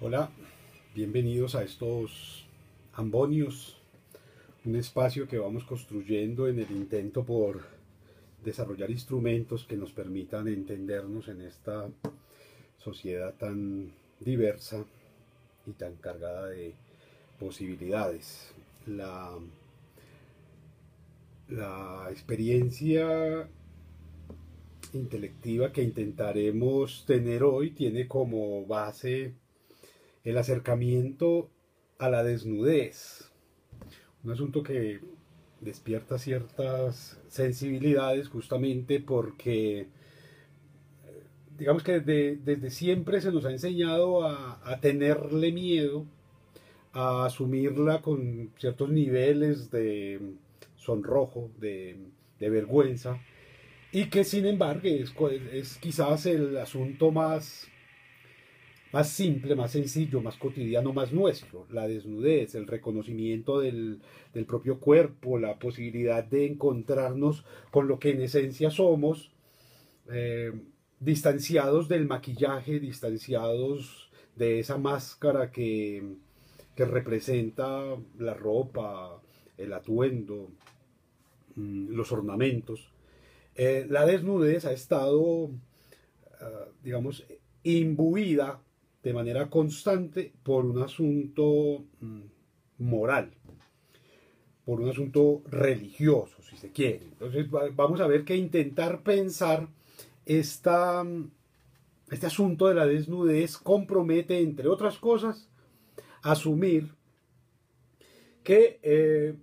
Hola, bienvenidos a estos ambonios, un espacio que vamos construyendo en el intento por desarrollar instrumentos que nos permitan entendernos en esta sociedad tan diversa y tan cargada de posibilidades. La, la experiencia intelectiva que intentaremos tener hoy tiene como base el acercamiento a la desnudez, un asunto que despierta ciertas sensibilidades justamente porque digamos que desde, siempre se nos ha enseñado a, tenerle miedo, a asumirla con ciertos niveles de sonrojo, de, vergüenza, y que sin embargo es, es quizás el asunto más más simple, más sencillo, más cotidiano, más nuestro. La desnudez, el reconocimiento del, propio cuerpo, la posibilidad de encontrarnos con lo que en esencia somos, eh, distanciados del maquillaje, distanciados de esa máscara que, representa la ropa, el atuendo, mm, los ornamentos. Eh, la desnudez ha estado, ah, digamos, imbuida de manera constante por un asunto mm, moral, por un asunto religioso, si se quiere. Entonces vamos a ver que intentar pensar esta, mm, este asunto de la desnudez compromete, entre otras cosas, asumir que eh,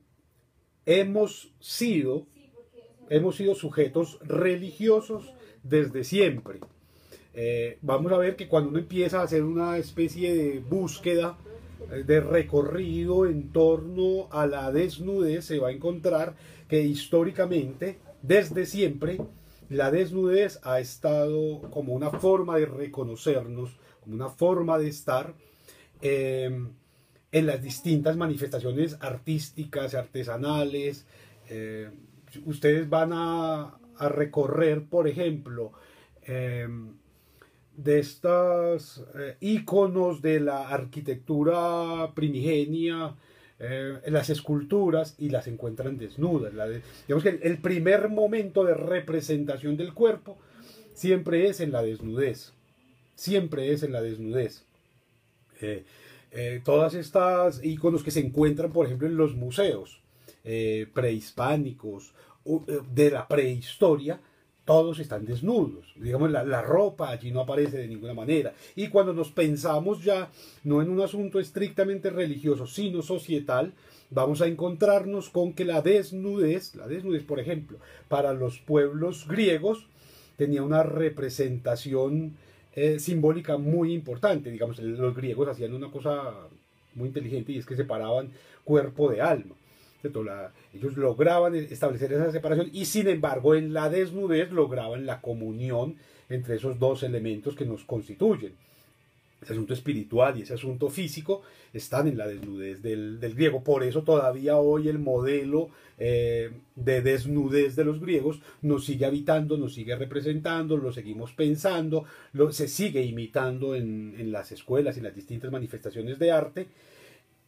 hemos sido, hemos sido sujetos religiosos desde siempre eh, vamos a ver que cuando uno empieza a hacer una especie de búsqueda, eh, de recorrido en torno a la desnudez, se va a encontrar que históricamente, desde siempre, la desnudez ha estado como una forma de reconocernos, como una forma de estar eh, en las distintas manifestaciones artísticas, artesanales. ustedes van a, a, recorrer, por ejemplo, de estos eh, iconos de la arquitectura primigenia, eh, las esculturas y las encuentran desnudas. digamos que el, primer momento de representación del cuerpo siempre es en la desnudez, siempre es en la desnudez. Eh, todas estas iconos que se encuentran, por ejemplo, en los museos prehispánicos de la prehistoria, todos están desnudos. Digamos, la, ropa allí no aparece de ninguna manera. Y cuando nos pensamos ya, no en un asunto estrictamente religioso, sino societal, vamos a encontrarnos con que la desnudez, la desnudez, por ejemplo, para los pueblos griegos, tenía una representación eh, simbólica muy importante. Digamos, los griegos hacían una cosa muy inteligente y es que separaban cuerpo de alma ellos lograban establecer esa separación y sin embargo en la desnudez lograban la comunión entre esos dos elementos que nos constituyen. Ese asunto espiritual y ese asunto físico están en la desnudez del, griego. Por eso todavía hoy el modelo eh, de desnudez de los griegos nos sigue habitando, nos sigue representando, lo seguimos pensando, lo, se sigue imitando en, las escuelas y las distintas manifestaciones de arte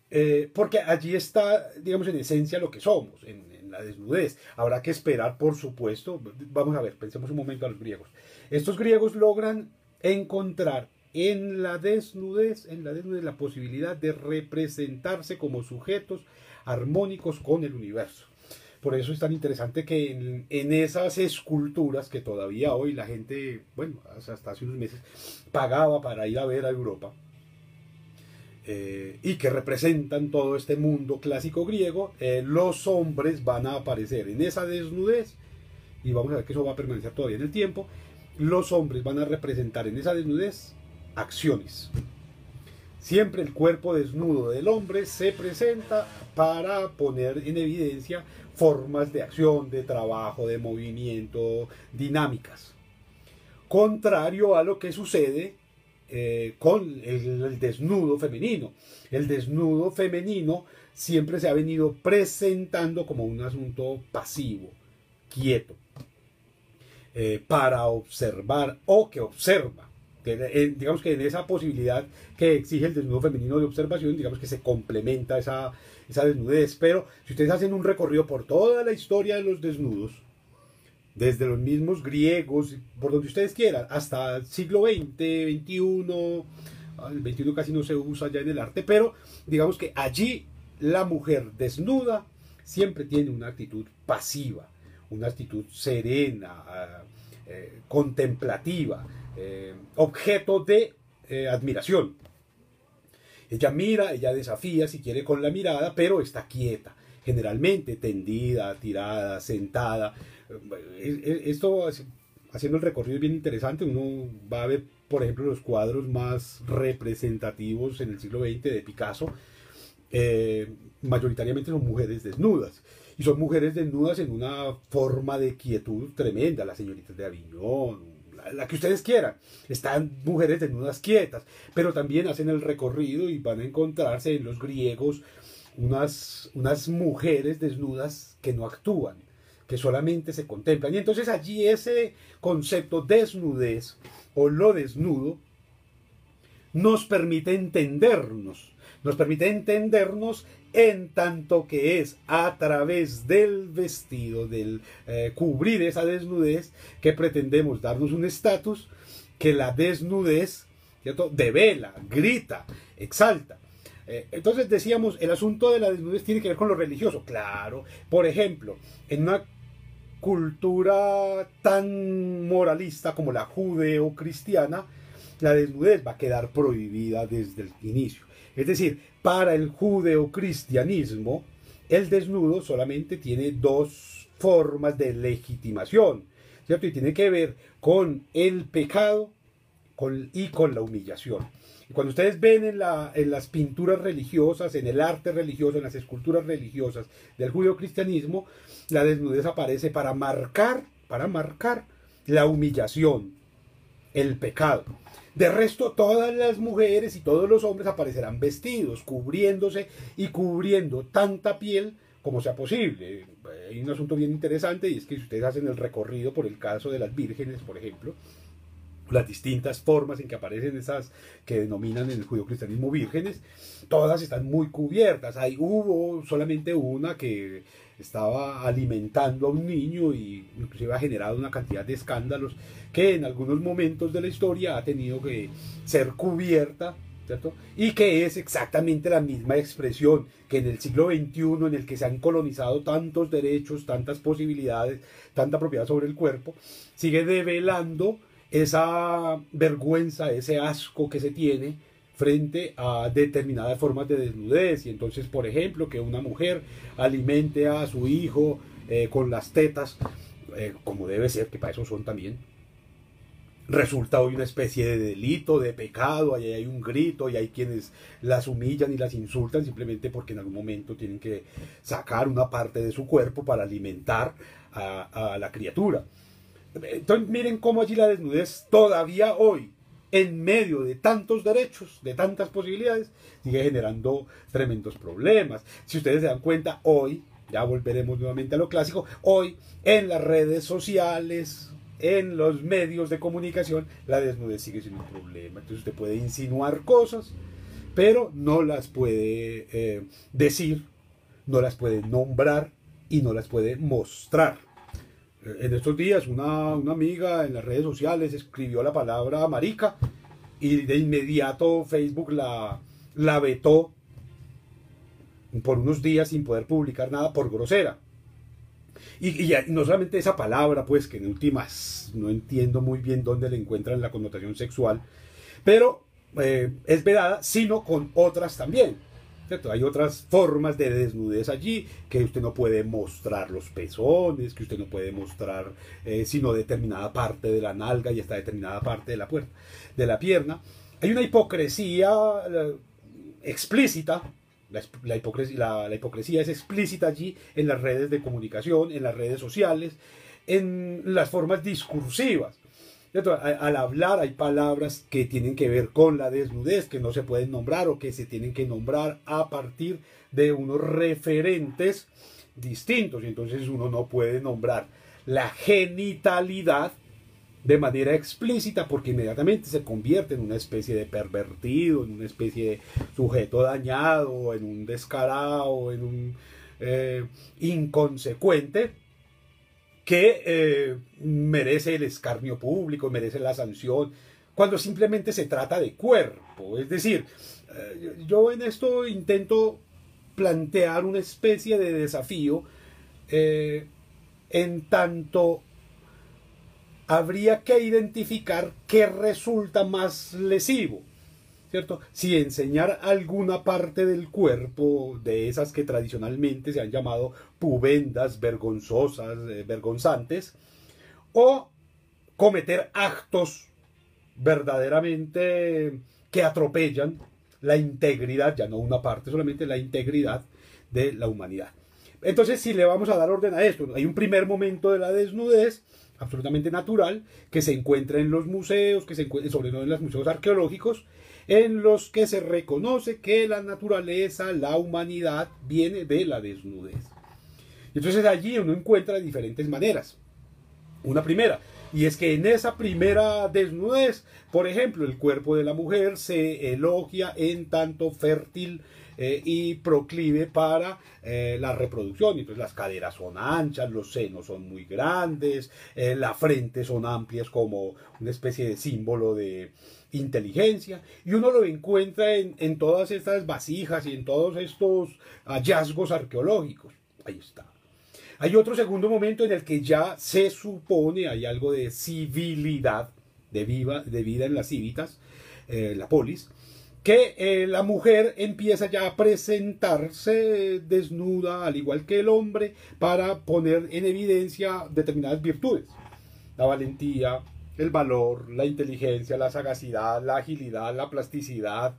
eh, porque allí está, digamos, en esencia lo que somos, en, la desnudez. Habrá que esperar, por supuesto. Vamos a ver, pensemos un momento a los griegos. Estos griegos logran encontrar en la desnudez, en la desnudez, la posibilidad de representarse como sujetos armónicos con el universo. Por eso es tan interesante que en, en, esas esculturas que todavía hoy la gente, bueno, hasta hace unos meses, pagaba para ir a ver a Europa, eh, y que representan todo este mundo clásico griego, eh, los hombres van a aparecer en esa desnudez, y vamos a ver que eso va a permanecer todavía en el tiempo, los hombres van a representar en esa desnudez acciones. Siempre el cuerpo desnudo del hombre se presenta para poner en evidencia formas de acción, de trabajo, de movimiento, dinámicas. Contrario a lo que sucede eh, con el, desnudo femenino. El desnudo femenino siempre se ha venido presentando como un asunto pasivo, quieto, eh, para observar o que observa. digamos que en esa posibilidad que exige el desnudo femenino de observación, digamos que se complementa esa, esa desnudez. Pero si ustedes hacen un recorrido por toda la historia de los desnudos, desde los mismos griegos, por donde ustedes quieran, hasta el siglo XX, XXI, el XXI casi no se usa ya en el arte, pero digamos que allí la mujer desnuda siempre tiene una actitud pasiva, una actitud serena, eh, contemplativa, eh, objeto de eh, admiración. Ella mira, ella desafía si quiere con la mirada, pero está quieta, generalmente tendida, tirada, sentada. Esto, haciendo el recorrido es bien interesante, uno va a ver, por ejemplo, los cuadros más representativos en el siglo XX de Picasso, mayoritariamente son mujeres desnudas. Y son mujeres desnudas en una forma de quietud tremenda, las señoritas de Aviñón, la, que ustedes quieran. Están mujeres desnudas quietas, pero también hacen el recorrido y van a encontrarse en los griegos unas, unas mujeres desnudas que no actúan, que solamente se contemplan. Y entonces allí ese concepto desnudez o lo desnudo nos permite entendernos, nos permite entendernos en tanto que es a través del vestido, del eh, cubrir esa desnudez, que pretendemos darnos un estatus que la desnudez, ¿cierto? Devela, grita, exalta. Eh, entonces decíamos, el asunto de la desnudez tiene que ver con lo religioso, claro. Por ejemplo, en una cultura tan moralista como la judeo-cristiana, la desnudez va a quedar prohibida desde el inicio. Es decir, para el judeocristianismo, el desnudo solamente tiene dos formas de legitimación, ¿cierto? Y tiene que ver con el pecado y con la humillación. Cuando ustedes ven en, en las pinturas religiosas, en el arte religioso, en las esculturas religiosas del judeocristianismo, la desnudez aparece para marcar, para marcar la humillación, el pecado. De resto, todas las mujeres y todos los hombres aparecerán vestidos, cubriéndose y cubriendo tanta piel como sea posible. Hay un asunto bien interesante y es que si ustedes hacen el recorrido por el caso de las vírgenes, por ejemplo, las distintas formas en que aparecen esas que denominan en el judio-cristianismo vírgenes, todas están muy cubiertas. Hay, hubo solamente una que estaba alimentando a un niño y inclusive ha generado una cantidad de escándalos que en algunos momentos de la historia ha tenido que ser cubierta, ¿cierto? Y que es exactamente la misma expresión que en el siglo XXI, en el que se han colonizado tantos derechos, tantas posibilidades, tanta propiedad sobre el cuerpo, sigue develando esa vergüenza, ese asco que se tiene frente a determinadas formas de desnudez. Y entonces, por ejemplo, que una mujer alimente a su hijo eh, con las tetas, eh, como debe ser, que para eso son también, resulta hoy una especie de delito, de pecado, ahí hay un grito y hay quienes las humillan y las insultan simplemente porque en algún momento tienen que sacar una parte de su cuerpo para alimentar a, a la criatura. Entonces miren cómo allí la desnudez todavía hoy en medio de tantos derechos, de tantas posibilidades, sigue generando tremendos problemas. Si ustedes se dan cuenta, hoy, ya volveremos nuevamente a lo clásico, hoy en las redes sociales, en los medios de comunicación, la desnudez sigue siendo un problema. Entonces usted puede insinuar cosas, pero no las puede eh, decir, no las puede nombrar y no las puede mostrar. En estos días una, amiga en las redes sociales escribió la palabra marica y de inmediato Facebook la, la vetó por unos días sin poder publicar nada por grosera. Y, no solamente esa palabra, pues que en últimas no entiendo muy bien dónde le encuentran la connotación sexual, pero eh, es vedada, sino con otras también. Hay otras formas de desnudez allí, que usted no puede mostrar los pezones, que usted no puede mostrar eh, sino determinada parte de la nalga y hasta determinada parte de la, puerta, de la pierna. Hay una hipocresía explícita, la, hipocresía, la hipocresía es explícita allí en las redes de comunicación, en las redes sociales, en las formas discursivas. Al hablar hay palabras que tienen que ver con la desnudez, que no se pueden nombrar o que se tienen que nombrar a partir de unos referentes distintos. Y entonces uno no puede nombrar la genitalidad de manera explícita porque inmediatamente se convierte en una especie de pervertido, en una especie de sujeto dañado, en un descarado, en un eh, inconsecuente que eh, merece el escarnio público, merece la sanción, cuando simplemente se trata de cuerpo. Es decir, eh, yo en esto intento plantear una especie de desafío en tanto habría que identificar qué resulta más lesivo. ¿Cierto? Si enseñar alguna parte del cuerpo de esas que tradicionalmente se han llamado pubendas, vergonzosas, eh, vergonzantes, o cometer actos verdaderamente que atropellan la integridad, ya no una parte, solamente la integridad de la humanidad. Entonces, si le vamos a dar orden a esto, hay un primer momento de la desnudez, absolutamente natural, que se encuentra en los museos, que se encuentra sobre todo en los museos arqueológicos, en los que se reconoce que la naturaleza, la humanidad, viene de la desnudez. Entonces allí uno encuentra diferentes maneras. Una primera, y es que en esa primera desnudez, por ejemplo, el cuerpo de la mujer se elogia en tanto fértil eh, y proclive para eh, la reproducción. Entonces las caderas son anchas, los senos son muy grandes, eh, la frente son amplias como una especie de símbolo de inteligencia. Y uno lo encuentra en, en todas estas vasijas y en todos estos hallazgos arqueológicos. Ahí está. Hay otro segundo momento en el que ya se supone hay algo de civilidad, de, vida en las cívitas, la polis, que eh, la mujer empieza ya a presentarse desnuda, al igual que el hombre, para poner en evidencia determinadas virtudes. La valentía, el valor, la inteligencia, la sagacidad, la agilidad, la plasticidad,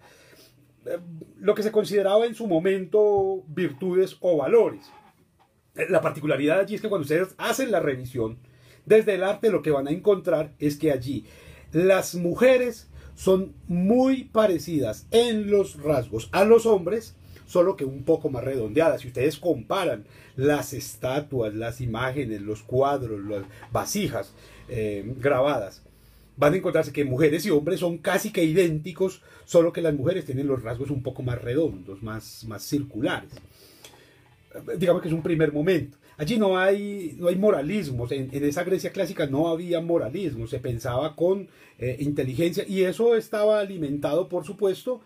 eh, lo que se consideraba en su momento virtudes o valores. La particularidad allí es que cuando ustedes hacen la revisión, desde el arte lo que van a encontrar es que allí las mujeres son muy parecidas en los rasgos a los hombres, solo que un poco más redondeadas. Si ustedes comparan las estatuas, las imágenes, los cuadros, las vasijas eh, grabadas, van a encontrarse que mujeres y hombres son casi que idénticos, solo que las mujeres tienen los rasgos un poco más redondos, más, más circulares. Digamos que es un primer momento. Allí no hay, no hay moralismos, en, esa Grecia clásica no había moralismo, se pensaba con eh, inteligencia y eso estaba alimentado, por supuesto,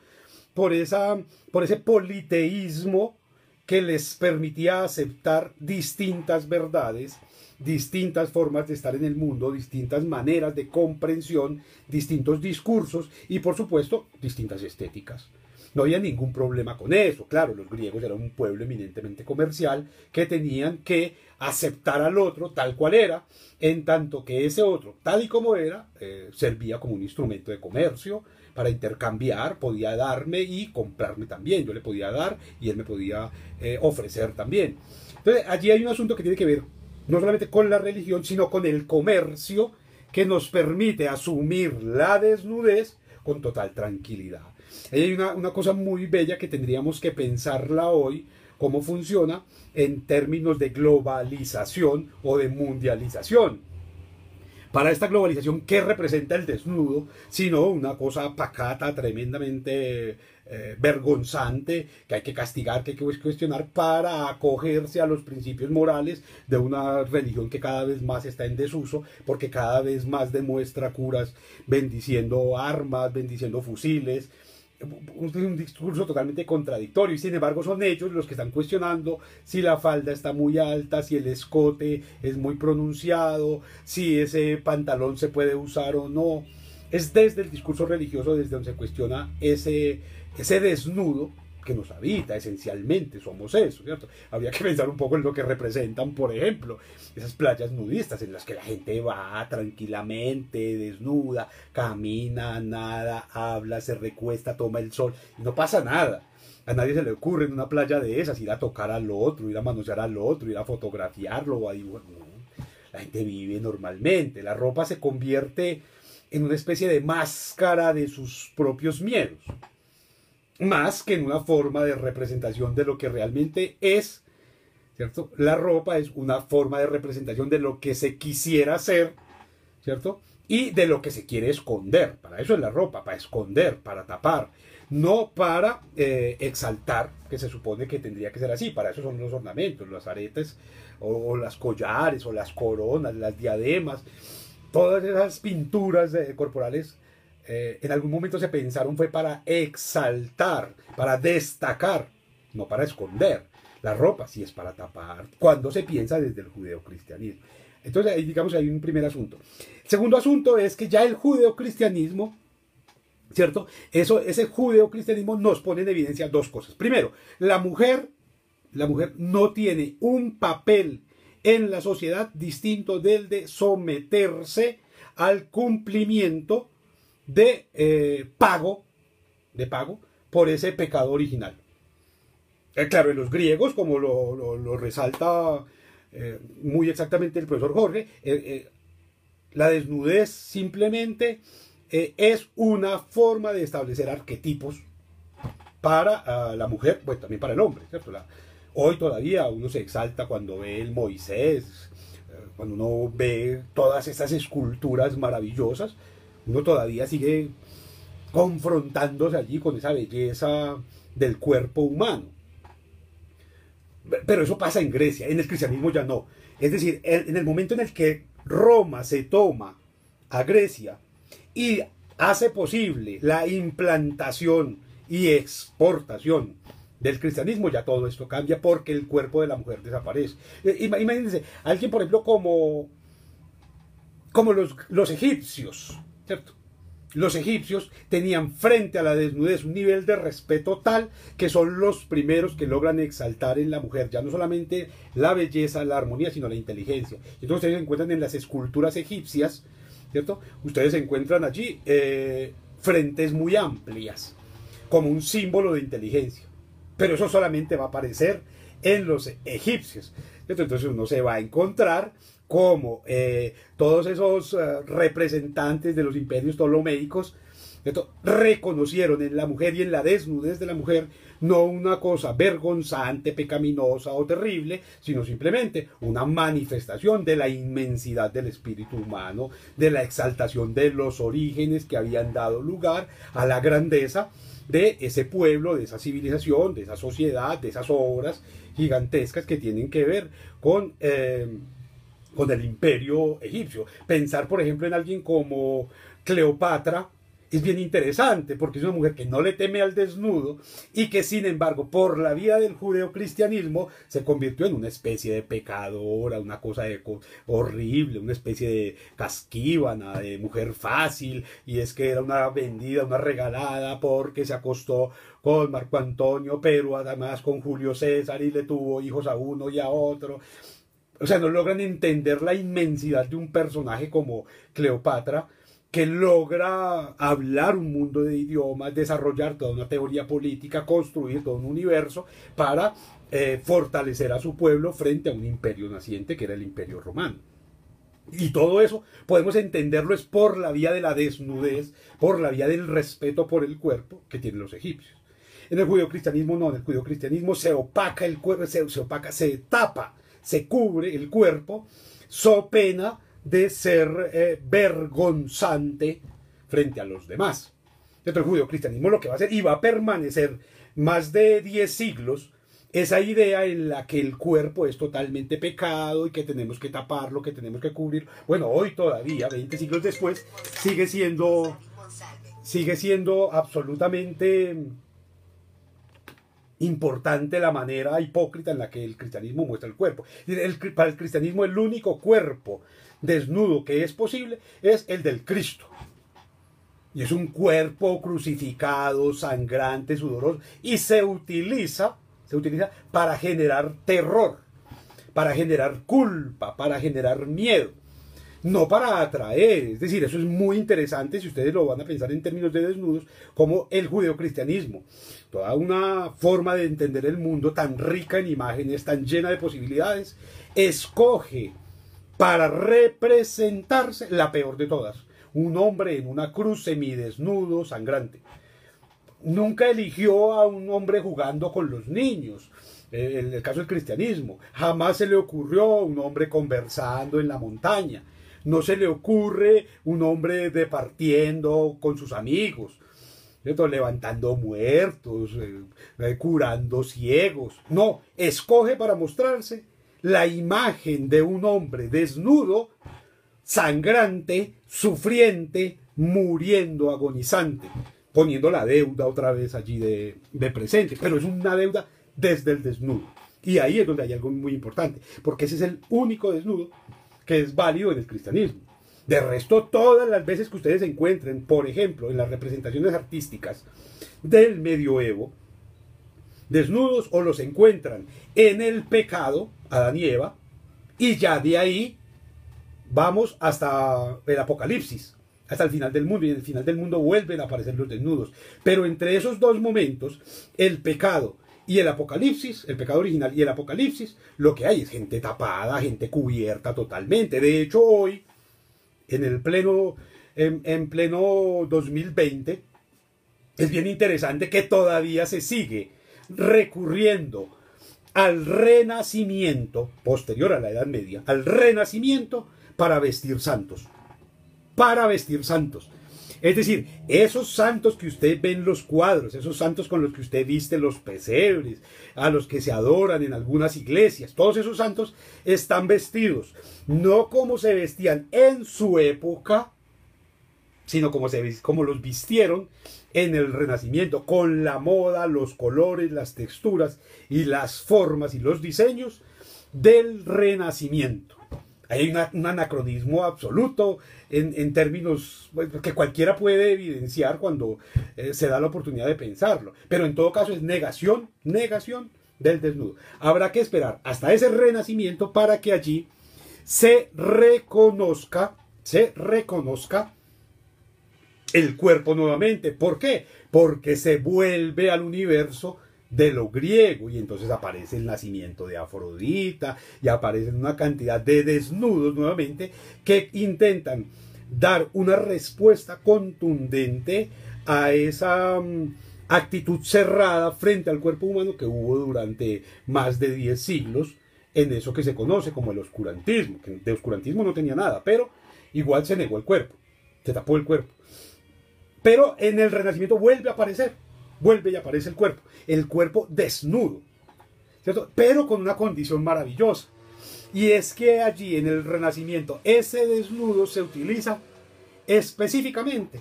por, esa, por ese politeísmo que les permitía aceptar distintas verdades, distintas formas de estar en el mundo, distintas maneras de comprensión, distintos discursos y por supuesto distintas estéticas. No había ningún problema con eso. Claro, los griegos eran un pueblo eminentemente comercial que tenían que aceptar al otro tal cual era, en tanto que ese otro, tal y como era, eh, servía como un instrumento de comercio para intercambiar, podía darme y comprarme también. Yo le podía dar y él me podía eh, ofrecer también. Entonces, allí hay un asunto que tiene que ver no solamente con la religión, sino con el comercio que nos permite asumir la desnudez con total tranquilidad. Hay una, cosa muy bella que tendríamos que pensarla hoy, cómo funciona en términos de globalización o de mundialización. Para esta globalización, ¿qué representa el desnudo? Sino una cosa pacata, tremendamente eh, vergonzante, que hay que castigar, que hay que cuestionar para acogerse a los principios morales de una religión que cada vez más está en desuso, porque cada vez más demuestra curas bendiciendo armas, bendiciendo fusiles, un discurso totalmente contradictorio y sin embargo son ellos los que están cuestionando si la falda está muy alta, si el escote es muy pronunciado, si ese pantalón se puede usar o no. Es desde el discurso religioso desde donde se cuestiona ese, ese desnudo que nos habita esencialmente, somos eso, ¿cierto? Habría que pensar un poco en lo que representan, por ejemplo, esas playas nudistas en las que la gente va tranquilamente, desnuda, camina, nada, habla, se recuesta, toma el sol y no pasa nada. A nadie se le ocurre en una playa de esas ir a tocar al otro, ir a manosear al otro, ir a fotografiarlo o a. La gente vive normalmente, la ropa se convierte en una especie de máscara de sus propios miedos más que en una forma de representación de lo que realmente es, ¿cierto? La ropa es una forma de representación de lo que se quisiera ser, ¿cierto? y de lo que se quiere esconder. Para eso es la ropa, para esconder, para tapar, no para eh, exaltar, que se supone que tendría que ser así. Para eso son los ornamentos, los aretes, o, las collares, o las coronas, las diademas, todas esas pinturas corporales. Eh, en algún momento se pensaron fue para exaltar, para destacar, no para esconder. La ropa sí es para tapar, cuando se piensa desde el judeocristianismo. Entonces, ahí digamos, hay un primer asunto. segundo asunto es que ya el judeocristianismo, ¿cierto? Eso, ese judeocristianismo nos pone en evidencia dos cosas. Primero, la mujer, la mujer no tiene un papel en la sociedad distinto del de someterse al cumplimiento de eh, pago, de pago por ese pecado original. Eh, claro, en los griegos, como lo resalta eh, muy exactamente el profesor Jorge, la desnudez simplemente es una forma de establecer arquetipos para ah, la mujer, pues también para el hombre, hoy todavía uno se exalta cuando ve el Moisés, cuando uno ve todas esas esculturas maravillosas, uno todavía sigue confrontándose allí con esa belleza del cuerpo humano. Pero eso pasa en Grecia, en el cristianismo ya no. Es decir, en el momento en el que Roma se toma a Grecia y hace posible la implantación y exportación del cristianismo, ya todo esto cambia porque el cuerpo de la mujer desaparece. Eh, imagínense, alguien, por ejemplo, como, como los, los egipcios, ¿cierto? Los egipcios tenían frente a la desnudez un nivel de respeto tal que son los primeros que logran exaltar en la mujer ya no solamente la belleza, la armonía, sino la inteligencia. Entonces ustedes encuentran en las esculturas egipcias, ¿cierto? Ustedes encuentran allí eh, frentes muy amplias, como un símbolo de inteligencia. Pero eso solamente va a aparecer en los egipcios. Entonces uno se va a encontrar como eh, todos esos eh, representantes de los imperios ptolomeicos reconocieron en la mujer y en la desnudez de la mujer no una cosa vergonzante, pecaminosa o terrible, sino simplemente una manifestación de la inmensidad del espíritu humano, de la exaltación de los orígenes que habían dado lugar a la grandeza de ese pueblo, de esa civilización, de esa sociedad, de esas obras gigantescas que tienen que ver con... Eh, con el imperio egipcio. Pensar, por ejemplo, en alguien como Cleopatra es bien interesante porque es una mujer que no le teme al desnudo y que sin embargo por la vida del judeocristianismo se convirtió en una especie de pecadora, una cosa horrible, una especie de casquívana, de mujer fácil y es que era una vendida, una regalada porque se acostó con Marco Antonio, pero además con Julio César y le tuvo hijos a uno y a otro. O sea, no logran entender la inmensidad de un personaje como Cleopatra, que logra hablar un mundo de idiomas, desarrollar toda una teoría política, construir todo un universo para eh, fortalecer a su pueblo frente a un imperio naciente que era el imperio romano. Y todo eso podemos entenderlo es por la vía de la desnudez, por la vía del respeto por el cuerpo que tienen los egipcios. En el judio-cristianismo no, en el judio-cristianismo se opaca el cuerpo, se, se opaca, se tapa se cubre el cuerpo, so pena de ser eh, vergonzante frente a los demás. Dentro del judio-cristianismo lo que va a hacer y va a permanecer más de 10 siglos esa idea en la que el cuerpo es totalmente pecado y que tenemos que taparlo, que tenemos que cubrir. Bueno, hoy todavía, 20 siglos después, sigue siendo, sigue siendo absolutamente importante la manera hipócrita en la que el cristianismo muestra el cuerpo. para el cristianismo el único cuerpo desnudo que es posible es el del Cristo. Y es un cuerpo crucificado, sangrante, sudoroso, y se utiliza, se utiliza para generar terror, para generar culpa, para generar miedo no para atraer. Es decir, eso es muy interesante si ustedes lo van a pensar en términos de desnudos, como el judeocristianismo. Toda una forma de entender el mundo tan rica en imágenes, tan llena de posibilidades, escoge para representarse la peor de todas. Un hombre en una cruz semidesnudo, sangrante. Nunca eligió a un hombre jugando con los niños, en el caso del cristianismo. Jamás se le ocurrió un hombre conversando en la montaña. no se le ocurre un hombre departiendo con sus amigos, levantando muertos, eh, eh, curando ciegos. No, escoge para mostrarse la imagen de un hombre desnudo, sangrante, sufriente, muriendo, agonizante, poniendo la deuda otra vez allí de, de presente, pero es una deuda desde el desnudo. Y ahí es donde hay algo muy importante, porque ese es el único desnudo que es válido en el cristianismo. De resto, todas las veces que ustedes encuentren, por ejemplo, en las representaciones artísticas del medioevo, desnudos o los encuentran en el pecado, Adán y Eva, y ya de ahí vamos hasta el Apocalipsis, hasta el final del mundo, y en el final del mundo vuelven a aparecer los desnudos. Pero entre esos dos momentos, el pecado y el Apocalipsis, el pecado original y el Apocalipsis, lo que hay es gente tapada, gente cubierta totalmente. De hecho, hoy, en el pleno, en, pleno 2020, es bien interesante que todavía se sigue recurriendo al renacimiento, posterior a la Edad Media, al renacimiento para vestir santos. Para vestir santos. Es decir, esos santos que usted ve en los cuadros, esos santos con los que usted viste los pesebres, a los que se adoran en algunas iglesias, todos esos santos están vestidos no como se vestían en su época, sino como, se, como los vistieron en el Renacimiento, con la moda, los colores, las texturas y las formas y los diseños del Renacimiento. Hay un anacronismo absoluto en, términos que cualquiera puede evidenciar cuando eh, se da la oportunidad de pensarlo. Pero en todo caso es negación, negación del desnudo. Habrá que esperar hasta ese renacimiento para que allí se reconozca, se reconozca el cuerpo nuevamente. ¿Por qué? Porque se vuelve al universo de lo griego y entonces aparece el nacimiento de Afrodita y aparecen una cantidad de desnudos nuevamente que intentan dar una respuesta contundente a esa mm, actitud cerrada frente al cuerpo humano que hubo durante más de 10 siglos en eso que se conoce como el oscurantismo, que de oscurantismo no tenía nada, pero igual se negó el cuerpo, se tapó el cuerpo. Pero en el Renacimiento vuelve a aparecer vuelve y aparece el cuerpo, el cuerpo desnudo, ¿cierto? Pero con una condición maravillosa. Y es que allí en el Renacimiento ese desnudo se utiliza específicamente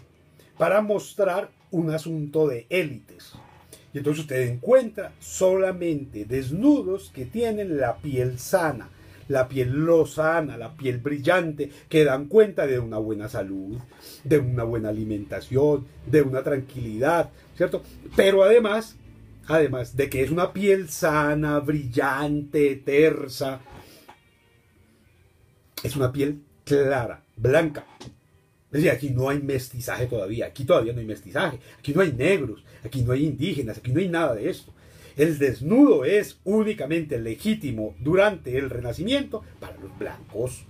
para mostrar un asunto de élites. Y entonces usted encuentra solamente desnudos que tienen la piel sana, la piel lozana, la piel brillante, que dan cuenta de una buena salud, de una buena alimentación, de una tranquilidad, ¿cierto? Pero además, además de que es una piel sana, brillante, tersa, es una piel clara, blanca. Es decir, aquí no hay mestizaje todavía, aquí todavía no hay mestizaje, aquí no hay negros, aquí no hay indígenas, aquí no hay nada de esto. El desnudo es únicamente legítimo durante el Renacimiento para los blancos,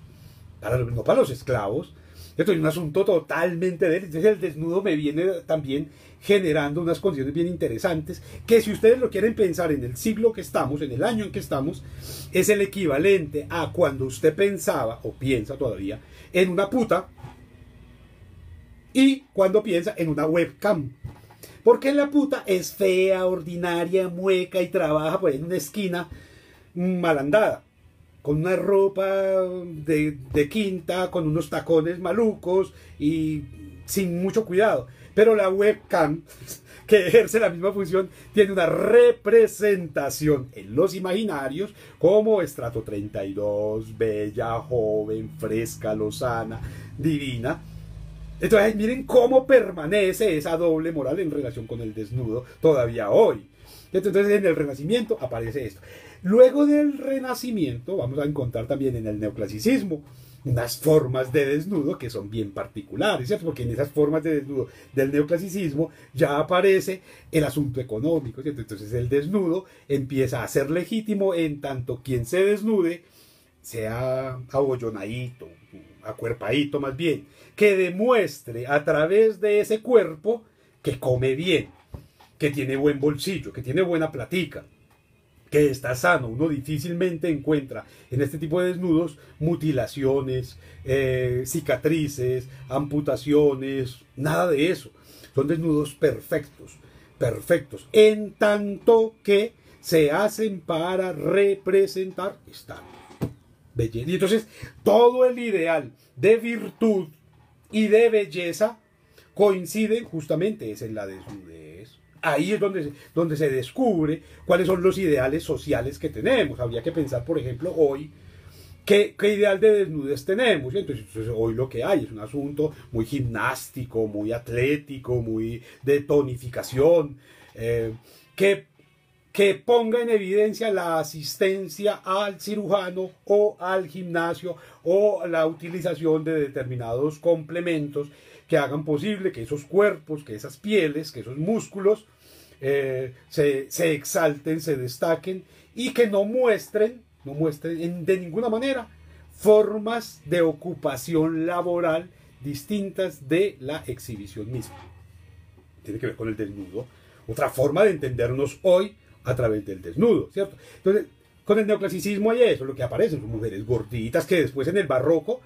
para no para los esclavos. Esto es un asunto totalmente de. Entonces el desnudo me viene también generando unas condiciones bien interesantes que si ustedes lo quieren pensar en el siglo que estamos, en el año en que estamos, es el equivalente a cuando usted pensaba o piensa todavía en una puta y cuando piensa en una webcam. Porque la puta es fea, ordinaria, mueca y trabaja por en una esquina malandada. Con una ropa de, de quinta, con unos tacones malucos y sin mucho cuidado. Pero la webcam, que ejerce la misma función, tiene una representación en los imaginarios como estrato 32, bella, joven, fresca, lozana, divina entonces, miren cómo permanece esa doble moral en relación con el desnudo todavía hoy. Entonces, en el Renacimiento aparece esto. Luego del Renacimiento, vamos a encontrar también en el neoclasicismo unas formas de desnudo que son bien particulares, ¿cierto? Porque en esas formas de desnudo del neoclasicismo ya aparece el asunto económico, ¿cierto? Entonces el desnudo empieza a ser legítimo en tanto quien se desnude sea abollonadito, acuerpadito más bien, que demuestre a través de ese cuerpo que come bien, que tiene buen bolsillo, que tiene buena platica, que está sano. Uno difícilmente encuentra en este tipo de desnudos mutilaciones, eh, cicatrices, amputaciones, nada de eso. Son desnudos perfectos, perfectos, en tanto que se hacen para representar esta belleza. Y entonces todo el ideal de virtud y de belleza coincide justamente es en la desnudez. Ahí es donde, donde se descubre cuáles son los ideales sociales que tenemos. Habría que pensar, por ejemplo, hoy, ¿Qué, ¿Qué, ideal de desnudez tenemos? Entonces, hoy lo que hay es un asunto muy gimnástico, muy atlético, muy de tonificación, eh, que, que ponga en evidencia la asistencia al cirujano o al gimnasio o la utilización de determinados complementos que hagan posible que esos cuerpos, que esas pieles, que esos músculos eh, se, se exalten, se destaquen y que no muestren no muestren de ninguna manera formas de ocupación laboral distintas de la exhibición misma. Tiene que ver con el desnudo. Otra forma de entendernos hoy a través del desnudo, ¿cierto? Entonces, con el neoclasicismo hay eso, lo que aparecen son mujeres gorditas que después en el barroco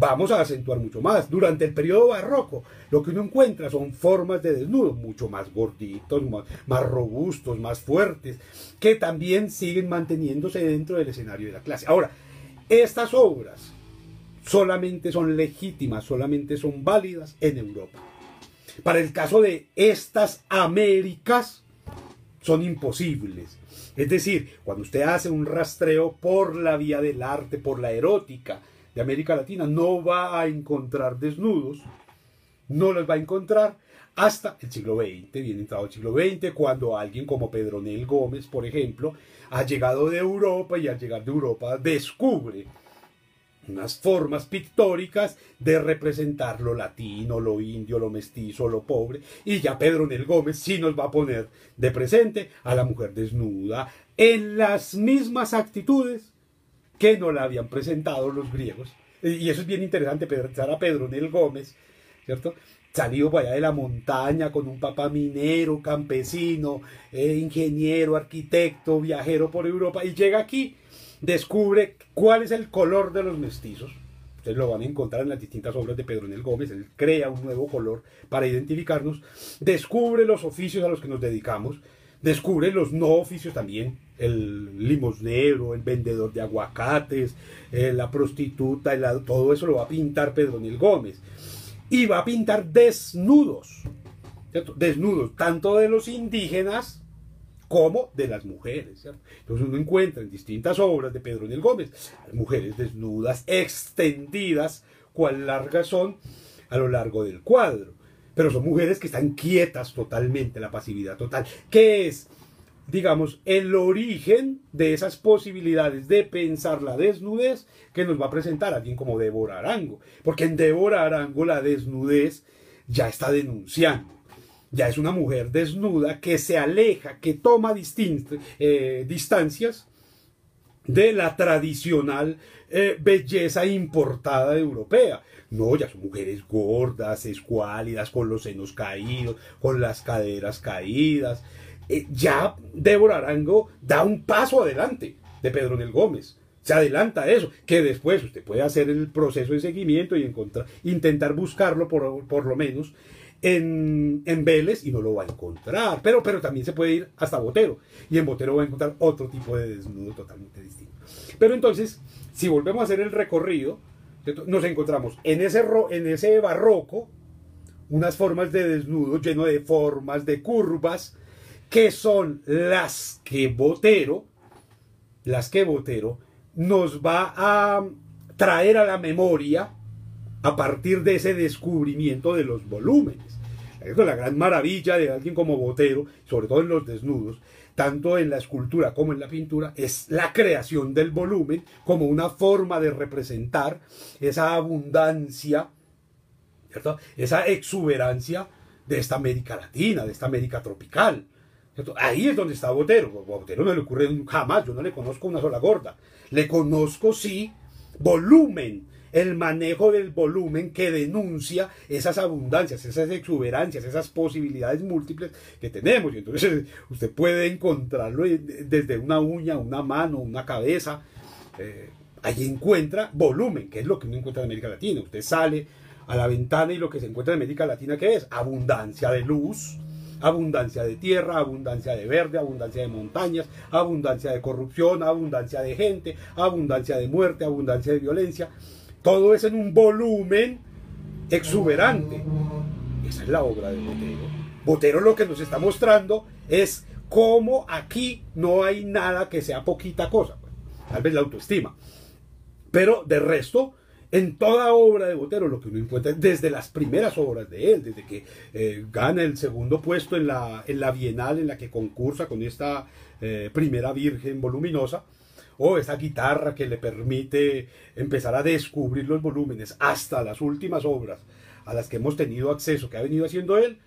vamos a acentuar mucho más. Durante el periodo barroco, lo que uno encuentra son formas de desnudo mucho más gorditos, más, robustos, más fuertes, que también siguen manteniéndose dentro del escenario de la clase. Ahora, estas obras solamente son legítimas, solamente son válidas en Europa. Para el caso de estas Américas, son imposibles. Es decir, cuando usted hace un rastreo por la vía del arte, por la erótica, de América Latina no va a encontrar desnudos, no los va a encontrar hasta el siglo XX, bien entrado el siglo XX, cuando alguien como Pedronel Gómez, por ejemplo, ha llegado de Europa y al llegar de Europa descubre unas formas pictóricas de representar lo latino, lo indio, lo mestizo, lo pobre, y ya Pedronel Gómez sí nos va a poner de presente a la mujer desnuda en las mismas actitudes que no la habían presentado los griegos. Y eso es bien interesante, pensar a Pedro Nel Gómez, ¿cierto? Salido para allá de la montaña con un papá minero, campesino, eh, ingeniero, arquitecto, viajero por Europa, y llega aquí, descubre cuál es el color de los mestizos. Ustedes lo van a encontrar en las distintas obras de Pedro Nel Gómez. Él crea un nuevo color para identificarnos. Descubre los oficios a los que nos dedicamos descubre los no oficios también, el limosnero, el vendedor de aguacates, eh, la prostituta, todo eso lo va a pintar Pedro Nil Gómez. Y va a pintar desnudos, desnudos, tanto de los indígenas como de las mujeres. Entonces uno encuentra en distintas obras de Pedro Nil Gómez mujeres desnudas, extendidas, cuán largas son a lo largo del cuadro pero son mujeres que están quietas totalmente, la pasividad total, que es, digamos, el origen de esas posibilidades de pensar la desnudez que nos va a presentar alguien como Débora Arango, porque en Débora Arango la desnudez ya está denunciando. Ya es una mujer desnuda que se aleja, que toma eh, distancias de la tradicional eh, belleza importada europea. No, ya son mujeres gordas, escuálidas, con los senos caídos, con las caderas caídas. Eh, ya Débora Arango da un paso adelante de Pedro Nel Gómez. Se adelanta a eso, que después usted puede hacer el proceso de seguimiento y encontrar, intentar buscarlo por, por lo menos en, en, Vélez y no lo va a encontrar. Pero, pero también se puede ir hasta Botero. Y en Botero va a encontrar otro tipo de desnudo totalmente distinto. Pero entonces, si volvemos a hacer el recorrido, nos encontramos en ese, en ese barroco unas formas de desnudo lleno de formas, de curvas, que son las que Botero, las que Botero nos va a traer a la memoria a partir de ese descubrimiento de los volúmenes. es la gran maravilla de alguien como Botero, sobre todo en los desnudos, tanto en la escultura como en la pintura, es la creación del volumen como una forma de representar esa abundancia, esa exuberancia de esta América Latina, de esta América tropical. Ahí es donde está Botero. Botero no le ocurre jamás, yo no le conozco una sola gorda. Le conozco sí volumen el manejo del volumen que denuncia esas abundancias, esas exuberancias, esas posibilidades múltiples que tenemos. Y entonces usted puede encontrarlo desde una uña, una mano, una cabeza. Eh, ahí encuentra volumen, que es lo que uno encuentra en América Latina. Usted sale a la ventana y lo que se encuentra en América Latina, ¿qué es? Abundancia de luz, abundancia de tierra, abundancia de verde, abundancia de montañas, abundancia de corrupción, abundancia de gente, abundancia de muerte, abundancia de violencia. Todo es en un volumen exuberante. Esa es la obra de Botero. Botero lo que nos está mostrando es cómo aquí no hay nada que sea poquita cosa. Tal vez la autoestima. Pero de resto, en toda obra de Botero, lo que uno encuentra desde las primeras obras de él, desde que eh, gana el segundo puesto en la, en la Bienal en la que concursa con esta eh, primera Virgen voluminosa, o esa guitarra que le permite empezar a descubrir los volúmenes, hasta las últimas obras a las que hemos tenido acceso, que ha venido haciendo él,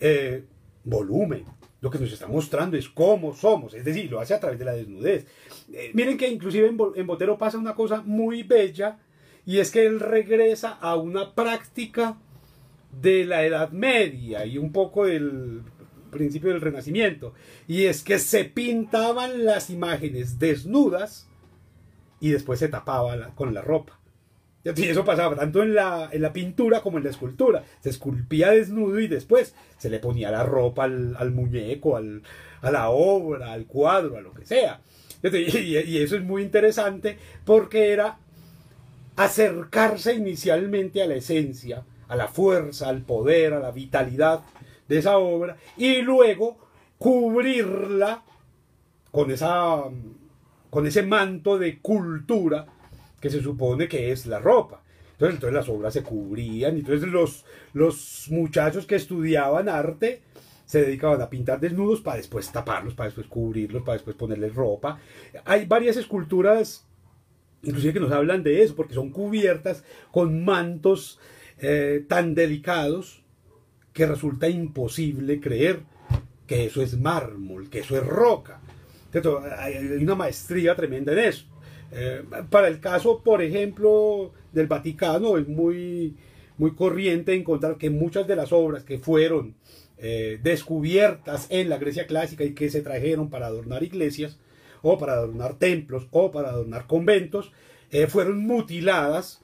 eh, volumen. Lo que nos está mostrando es cómo somos, es decir, lo hace a través de la desnudez. miren que inclusive en, en Botero pasa una cosa muy bella, y es que él regresa a una práctica de la Edad Media y un poco del principio del Renacimiento. Y es que se pintaban las imágenes desnudas y después se tapaba con la ropa. Y eso pasaba tanto en la, en la pintura como en la escultura. Se esculpía desnudo y después se le ponía la ropa al, muñeco, al, a la obra, al cuadro, a lo que sea. y eso es muy interesante porque era acercarse inicialmente a la esencia, a la fuerza, al poder, a la vitalidad de esa obra y luego cubrirla con, esa, con ese manto de cultura que se supone que es la ropa. Entonces, entonces las obras se cubrían, y entonces los, los muchachos que estudiaban arte se dedicaban a pintar desnudos para después taparlos, para después cubrirlos, para después ponerles ropa. Hay varias esculturas inclusive que nos hablan de eso, porque son cubiertas con mantos eh, tan delicados que resulta imposible creer que eso es mármol, que eso es roca. Hay una maestría tremenda en eso. Eh, para el caso, por ejemplo, del Vaticano, es muy, muy corriente encontrar que muchas de las obras que fueron eh, descubiertas en la Grecia clásica y que se trajeron para adornar iglesias, o para adornar templos o para adornar conventos, eh, fueron mutiladas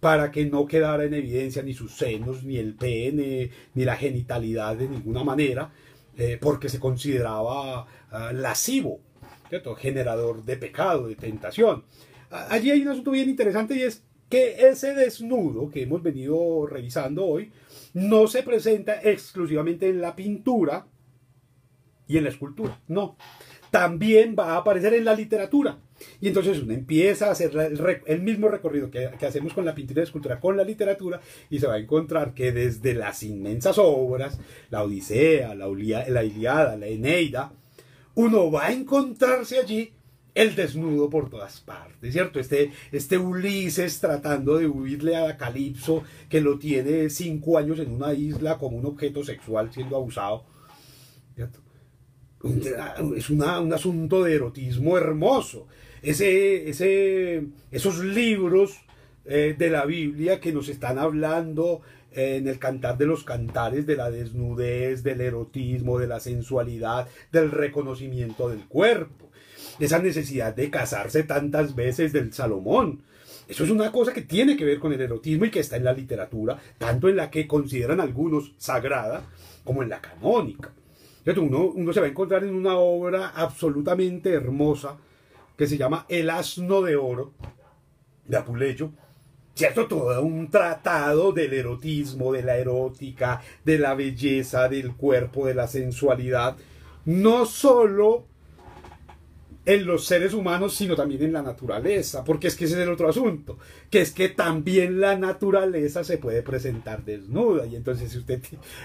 para que no quedara en evidencia ni sus senos, ni el pene, ni la genitalidad de ninguna manera, eh, porque se consideraba ah, lascivo, generador de pecado, de tentación. Allí hay un asunto bien interesante y es que ese desnudo que hemos venido revisando hoy no se presenta exclusivamente en la pintura y en la escultura, no también va a aparecer en la literatura. Y entonces uno empieza a hacer el, mismo recorrido que, hacemos con la pintura y la escultura, con la literatura, y se va a encontrar que desde las inmensas obras, la Odisea, la, la Iliada, la Eneida, uno va a encontrarse allí el desnudo por todas partes, ¿cierto? Este, este Ulises tratando de huirle a Calipso, que lo tiene cinco años en una isla como un objeto sexual siendo abusado, ¿cierto? Es un asunto de erotismo hermoso. Ese, ese, esos libros eh, de la Biblia que nos están hablando en el cantar de los cantares de la desnudez, del erotismo, de la sensualidad, del reconocimiento del cuerpo, esa necesidad de casarse tantas veces del Salomón. Eso es una cosa que tiene que ver con el erotismo y que está en la literatura, tanto en la que consideran algunos sagrada como en la canónica. Uno, se va a encontrar en una obra absolutamente hermosa que se llama El asno de oro de Apuleyo. ¿Cierto? Todo un tratado del erotismo, de la erótica, de la belleza, del cuerpo, de la sensualidad. No solo en los seres humanos, sino también en la naturaleza, porque es que ese es el otro asunto, que es que también la naturaleza se puede presentar desnuda, y entonces usted,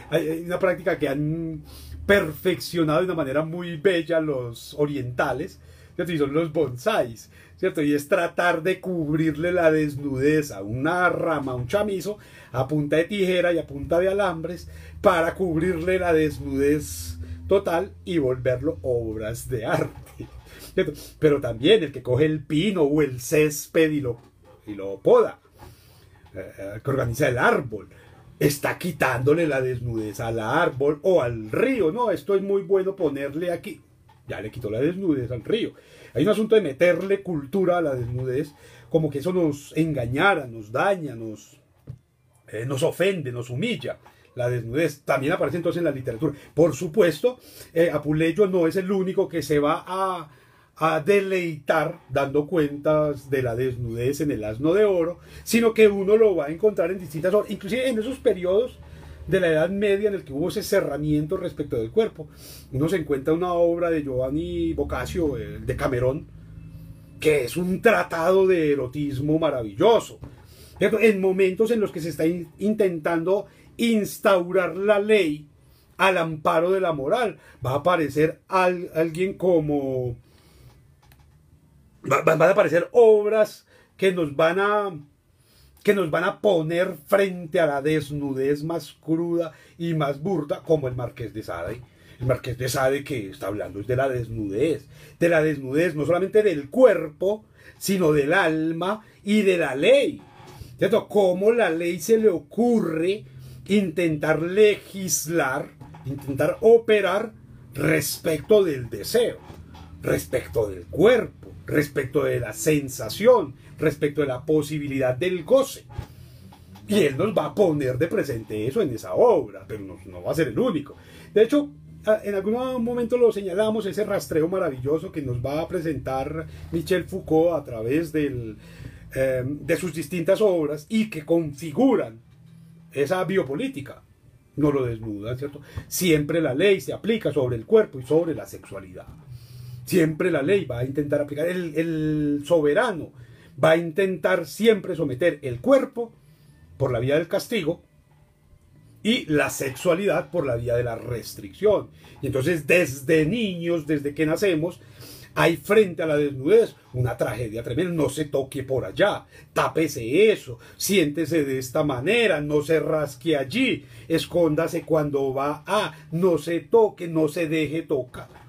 hay una práctica que han perfeccionado de una manera muy bella los orientales, y son los bonsáis, ¿cierto? Y es tratar de cubrirle la desnudez a una rama, un chamizo, a punta de tijera y a punta de alambres, para cubrirle la desnudez total y volverlo obras de arte. Pero también el que coge el pino o el césped y lo, y lo poda, eh, que organiza el árbol, está quitándole la desnudez al árbol o al río. No, esto es muy bueno ponerle aquí. Ya le quitó la desnudez al río. Hay un asunto de meterle cultura a la desnudez, como que eso nos engañara, nos daña, nos, eh, nos ofende, nos humilla. La desnudez también aparece entonces en la literatura. Por supuesto, eh, Apuleyo no es el único que se va a, a deleitar dando cuentas de la desnudez en el asno de oro, sino que uno lo va a encontrar en distintas horas, inclusive en esos periodos de la Edad Media en el que hubo ese cerramiento respecto del cuerpo. Uno se encuentra una obra de Giovanni Boccaccio, de Camerón, que es un tratado de erotismo maravilloso. En momentos en los que se está intentando instaurar la ley al amparo de la moral, va a aparecer alguien como... van a aparecer obras que nos van a que nos van a poner frente a la desnudez más cruda y más burda, como el Marqués de Sade. El Marqués de Sade que está hablando es de la desnudez, de la desnudez no solamente del cuerpo, sino del alma y de la ley. ¿Cierto? Cómo la ley se le ocurre intentar legislar, intentar operar respecto del deseo, respecto del cuerpo, respecto de la sensación, respecto de la posibilidad del goce. Y él nos va a poner de presente eso en esa obra, pero no, va a ser el único. De hecho, en algún momento lo señalamos, ese rastreo maravilloso que nos va a presentar Michel Foucault a través em, de sus distintas obras y que configuran esa biopolítica. No lo desnuda, ¿cierto? Siempre la ley se aplica sobre el cuerpo y sobre la sexualidad. Siempre la ley va a intentar aplicar. el soberano va a intentar siempre someter el cuerpo por la vía del castigo y la sexualidad por la vía de la restricción. Y entonces desde niños, desde que nacemos, hay frente a la desnudez una tragedia tremenda. No se toque por allá, tápese eso, siéntese de esta manera, no se rasque allí, escóndase cuando va a, no se toque, no se deje tocar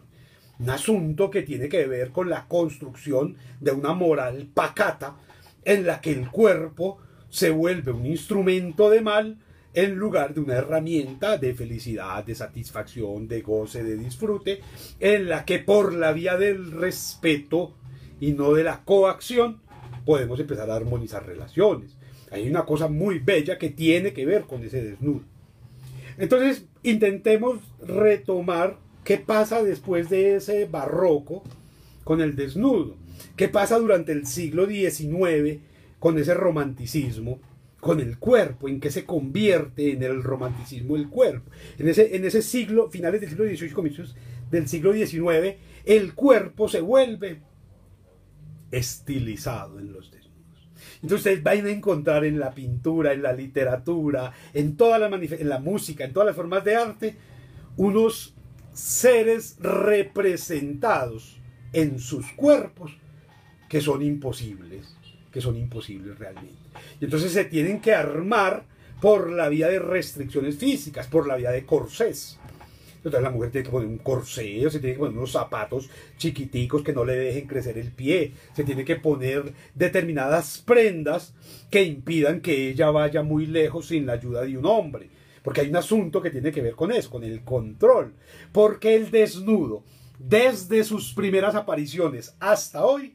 un asunto que tiene que ver con la construcción de una moral pacata en la que el cuerpo se vuelve un instrumento de mal en lugar de una herramienta de felicidad, de satisfacción, de goce, de disfrute, en la que por la vía del respeto y no de la coacción podemos empezar a armonizar relaciones. Hay una cosa muy bella que tiene que ver con ese desnudo. Entonces, intentemos retomar ¿Qué pasa después de ese barroco con el desnudo? ¿Qué pasa durante el siglo XIX con ese romanticismo? con el cuerpo, en qué se convierte en el romanticismo el cuerpo. En ese, en ese siglo, finales del siglo XVIII, comienzos del siglo XIX, el cuerpo se vuelve estilizado en los desnudos. Entonces ustedes van a encontrar en la pintura, en la literatura, en toda la, en la música, en todas las formas de arte, unos seres representados en sus cuerpos que son imposibles, que son imposibles realmente. Y entonces se tienen que armar por la vía de restricciones físicas, por la vía de corsés. Entonces la mujer tiene que poner un corsé, se tiene que poner unos zapatos chiquiticos que no le dejen crecer el pie, se tiene que poner determinadas prendas que impidan que ella vaya muy lejos sin la ayuda de un hombre. Porque hay un asunto que tiene que ver con eso, con el control. Porque el desnudo, desde sus primeras apariciones hasta hoy,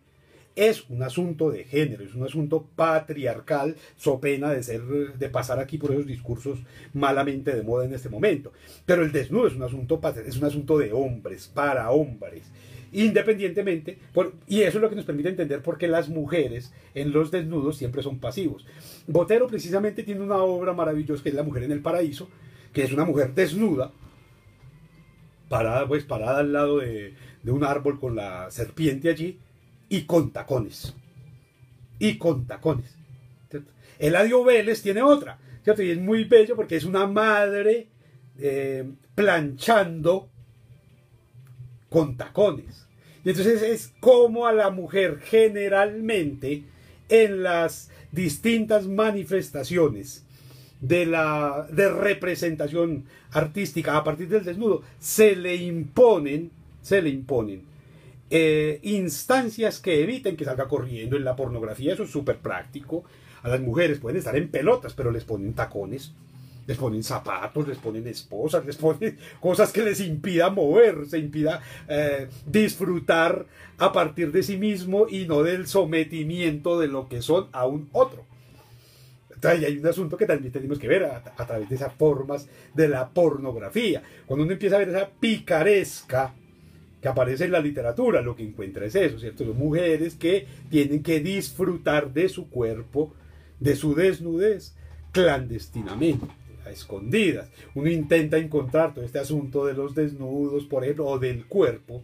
es un asunto de género, es un asunto patriarcal, so pena de ser, de pasar aquí por esos discursos malamente de moda en este momento. Pero el desnudo es un asunto, es un asunto de hombres, para hombres independientemente, y eso es lo que nos permite entender por qué las mujeres en los desnudos siempre son pasivos. Botero precisamente tiene una obra maravillosa que es La mujer en el paraíso, que es una mujer desnuda, parada, pues, parada al lado de, un árbol con la serpiente allí, y con tacones. Y con tacones. El Eladio Vélez tiene otra, ¿cierto? y es muy bello porque es una madre eh, planchando con tacones. Y entonces es como a la mujer generalmente en las distintas manifestaciones de la de representación artística a partir del desnudo se le imponen se le imponen eh, instancias que eviten que salga corriendo en la pornografía. Eso es súper práctico. A las mujeres, pueden estar en pelotas, pero les ponen tacones, les ponen zapatos, les ponen esposas, les ponen cosas que les impida moverse, impida eh, disfrutar a partir de sí mismo y no del sometimiento de lo que son a un otro. Entonces, hay un asunto que también tenemos que ver a, a, través de esas formas de la pornografía. Cuando uno empieza a ver esa picaresca que aparece en la literatura, lo que encuentra es eso, ¿cierto? Son mujeres que tienen que disfrutar de su cuerpo, de su desnudez, clandestinamente escondidas. Uno intenta encontrar todo este asunto de los desnudos, por ejemplo, o del cuerpo,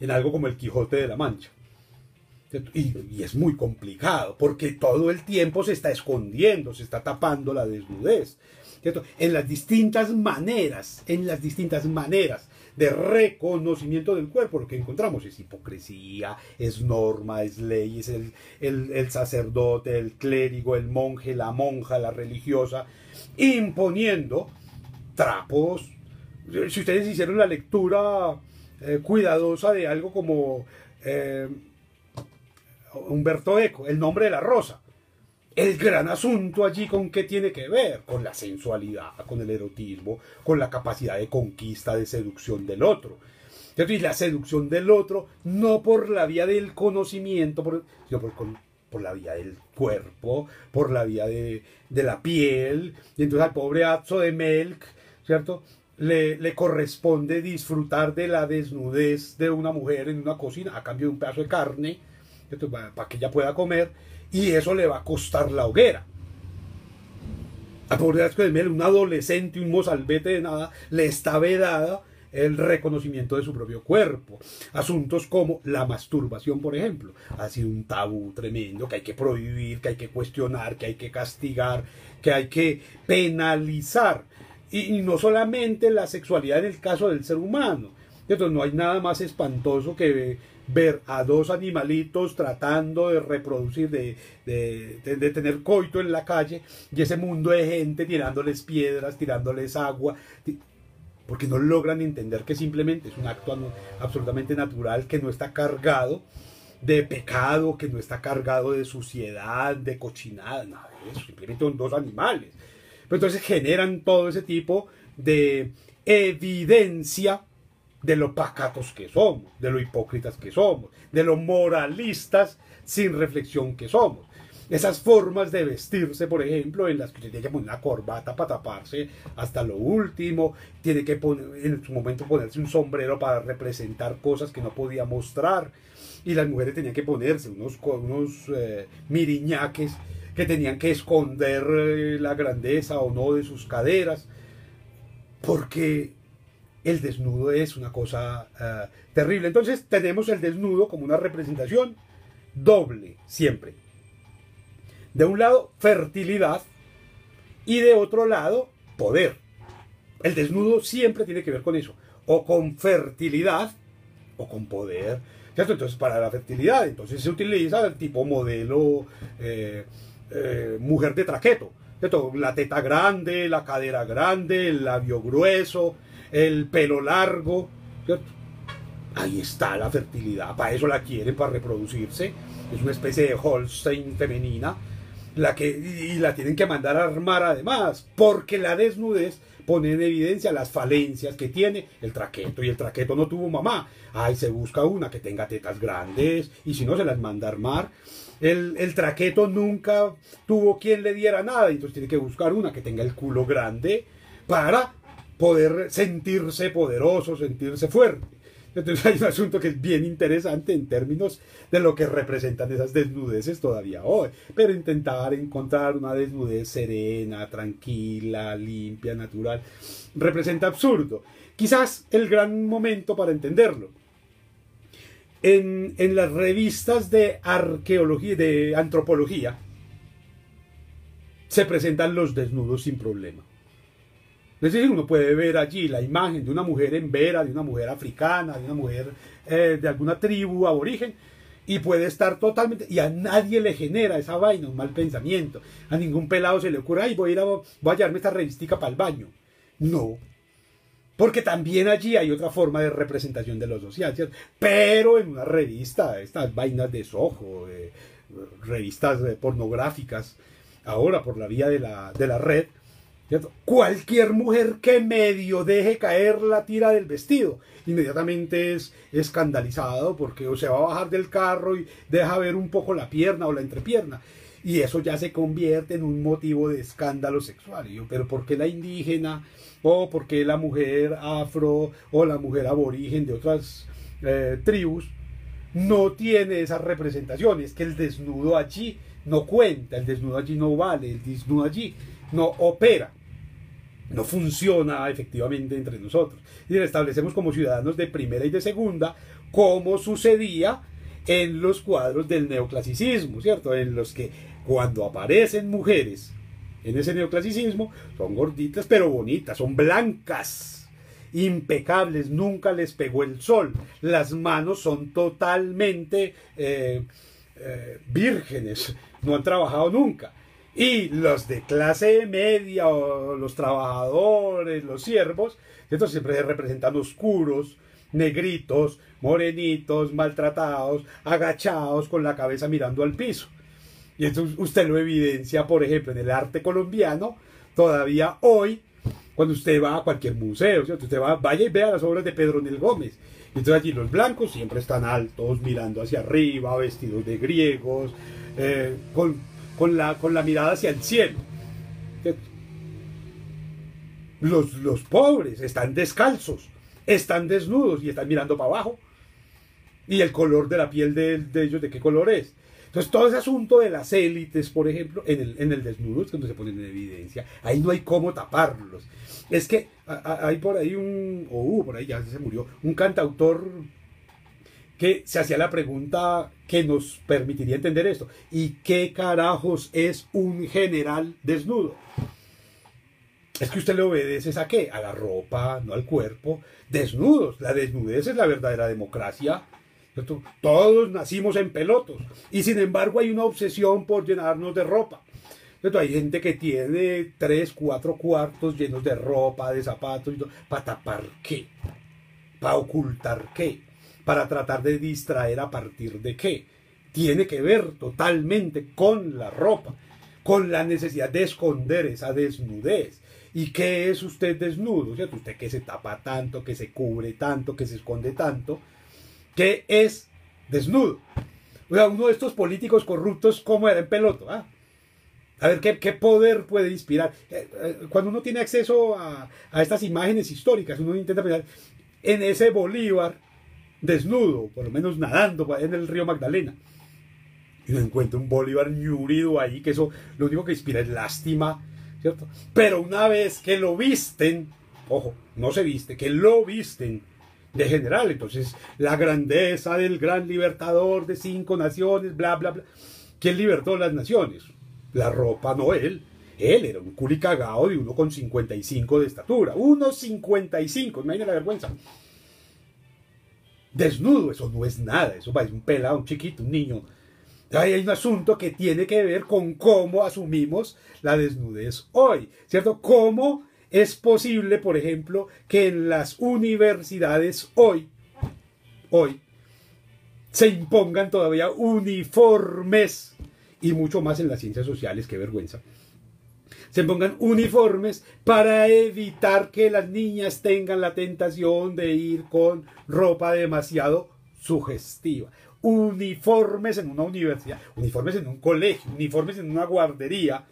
en algo como el Quijote de la Mancha. Y, es muy complicado, porque todo el tiempo se está escondiendo, se está tapando la desnudez. ¿cierto? En las distintas maneras, en las distintas maneras de reconocimiento del cuerpo, lo que encontramos es hipocresía, es norma, es ley, es el, el sacerdote, el clérigo, el monje, la monja, la religiosa, imponiendo trapos. Si ustedes hicieron la lectura eh, cuidadosa de algo como eh, Humberto Eco, El nombre de la rosa, el gran asunto allí con qué tiene que ver, con la sensualidad, con el erotismo, con la capacidad de conquista, de seducción del otro. Y la seducción del otro no por la vía del conocimiento, sino por, por la vía del cuerpo, por la vía de, la piel. Y entonces al pobre Atzo de Melk, ¿cierto? Le, le, corresponde disfrutar de la desnudez de una mujer en una cocina a cambio de un pedazo de carne, para, que ella pueda comer, y eso le va a costar la hoguera. Al pobre de Melk, un adolescente, un mozalbete de nada, le está vedada el reconocimiento de su propio cuerpo. Asuntos como la masturbación, por ejemplo, ha sido un tabú tremendo que hay que prohibir, que hay que cuestionar, que hay que castigar, que hay que penalizar. Y, no solamente la sexualidad en el caso del ser humano. Entonces, no hay nada más espantoso que ver a dos animalitos tratando de reproducir, de, de, tener coito en la calle y ese mundo de gente tirándoles piedras, tirándoles agua, porque no logran entender que simplemente es un acto absolutamente natural que no está cargado de pecado, que no está cargado de suciedad, de cochinada, nada de eso, simplemente son dos animales. Pero entonces generan todo ese tipo de evidencia de lo pacatos que somos, de lo hipócritas que somos, de lo moralistas sin reflexión que somos esas formas de vestirse, por ejemplo, en las que tiene que poner una corbata para taparse hasta lo último, tiene que poner, en su momento ponerse un sombrero para representar cosas que no podía mostrar, y las mujeres tenían que ponerse unos, unos eh, miriñaques que tenían que esconder eh, la grandeza o no de sus caderas, porque el desnudo es una cosa eh, terrible. Entonces tenemos el desnudo como una representación doble, siempre de un lado, fertilidad y de otro lado, poder. El desnudo siempre tiene que ver con eso, o con fertilidad o con poder. Entonces, para la fertilidad, entonces se utiliza el tipo modelo eh, eh, mujer de traqueto. La teta grande, la cadera grande, el labio grueso, el pelo largo. Ahí está la fertilidad. Para eso la quieren, para reproducirse. Es una especie de Holstein femenina la que, y la tienen que mandar a armar además, porque la desnudez pone en evidencia las falencias que tiene el traqueto y el traqueto no tuvo mamá. Ay, se busca una que tenga tetas grandes y si no se las manda a armar. El, el traqueto nunca tuvo quien le diera nada, entonces tiene que buscar una que tenga el culo grande para poder sentirse poderoso, sentirse fuerte. Entonces hay un asunto que es bien interesante en términos de lo que representan esas desnudeces todavía hoy. Pero intentar encontrar una desnudez serena, tranquila, limpia, natural, representa absurdo. Quizás el gran momento para entenderlo. En, en las revistas de arqueología, de antropología, se presentan los desnudos sin problema. Es decir, uno puede ver allí la imagen de una mujer en vera, de una mujer africana, de una mujer eh, de alguna tribu aborigen, y puede estar totalmente, y a nadie le genera esa vaina, un mal pensamiento. A ningún pelado se le ocurre, ay, voy a ir a, voy a llevarme esta revistica para el baño. No. Porque también allí hay otra forma de representación de lo social, Pero en una revista, estas vainas de sojo, revistas pornográficas, ahora por la vía de la, de la red, Cualquier mujer que medio deje caer la tira del vestido, inmediatamente es escandalizado porque o se va a bajar del carro y deja ver un poco la pierna o la entrepierna. Y eso ya se convierte en un motivo de escándalo sexual. Pero ¿por qué la indígena o por qué la mujer afro o la mujer aborigen de otras eh, tribus no tiene esas representaciones? Que el desnudo allí no cuenta, el desnudo allí no vale, el desnudo allí no opera no funciona efectivamente entre nosotros. Y establecemos como ciudadanos de primera y de segunda, como sucedía en los cuadros del neoclasicismo, ¿cierto? En los que cuando aparecen mujeres en ese neoclasicismo, son gorditas pero bonitas, son blancas, impecables, nunca les pegó el sol, las manos son totalmente eh, eh, vírgenes, no han trabajado nunca. Y los de clase media o los trabajadores, los siervos, estos siempre se representan oscuros, negritos, morenitos, maltratados, agachados, con la cabeza mirando al piso. Y esto usted lo evidencia, por ejemplo, en el arte colombiano, todavía hoy, cuando usted va a cualquier museo, usted va, vaya y vea las obras de Pedro Nel Gómez. Entonces allí los blancos siempre están altos, mirando hacia arriba, vestidos de griegos, eh, con con la, con la mirada hacia el cielo. Los, los pobres están descalzos, están desnudos y están mirando para abajo. Y el color de la piel de, ellos, ¿de qué color es? Entonces, todo ese asunto de las élites, por ejemplo, en el, en el desnudo es cuando se ponen en evidencia. Ahí no hay cómo taparlos. Es que hay por ahí un, o uh, por ahí ya se murió, un cantautor que se hacía la pregunta que nos permitiría entender esto. ¿Y qué carajos es un general desnudo? Es que usted le obedece a qué? A la ropa, no al cuerpo. Desnudos. La desnudez es la verdadera democracia. Todos nacimos en pelotos. Y sin embargo hay una obsesión por llenarnos de ropa. hay gente que tiene tres, cuatro cuartos llenos de ropa, de zapatos. ¿Para tapar qué? ¿Para ocultar qué? Para tratar de distraer a partir de qué. Tiene que ver totalmente con la ropa, con la necesidad de esconder esa desnudez. ¿Y qué es usted desnudo? ¿Cierto? Usted que se tapa tanto, que se cubre tanto, que se esconde tanto. ¿Qué es desnudo? O sea, uno de estos políticos corruptos, ¿cómo era en peloto? Ah, a ver, ¿qué, poder puede inspirar? Eh, eh, cuando uno tiene acceso a, a, estas imágenes históricas, uno intenta pensar en ese Bolívar desnudo, por lo menos nadando en el río Magdalena. Y uno encuentra un Bolívar ñurido ahí, que eso lo único que inspira es lástima, ¿cierto? Pero una vez que lo visten, ojo, no se viste, que lo visten de general, entonces la grandeza del gran libertador de cinco naciones, bla, bla, bla. ¿Quién libertó las naciones? La ropa, no él. Él era un culicagado de 1,55 de estatura. 1,55, imagínate la vergüenza desnudo, eso no es nada, eso es un pelado, un chiquito, un niño. hay un asunto que tiene que ver con cómo asumimos la desnudez hoy, ¿cierto? ¿Cómo es posible, por ejemplo, que en las universidades hoy, hoy, se impongan todavía uniformes y mucho más en las ciencias sociales, qué vergüenza se pongan uniformes para evitar que las niñas tengan la tentación de ir con ropa demasiado sugestiva. Uniformes en una universidad, uniformes en un colegio, uniformes en una guardería,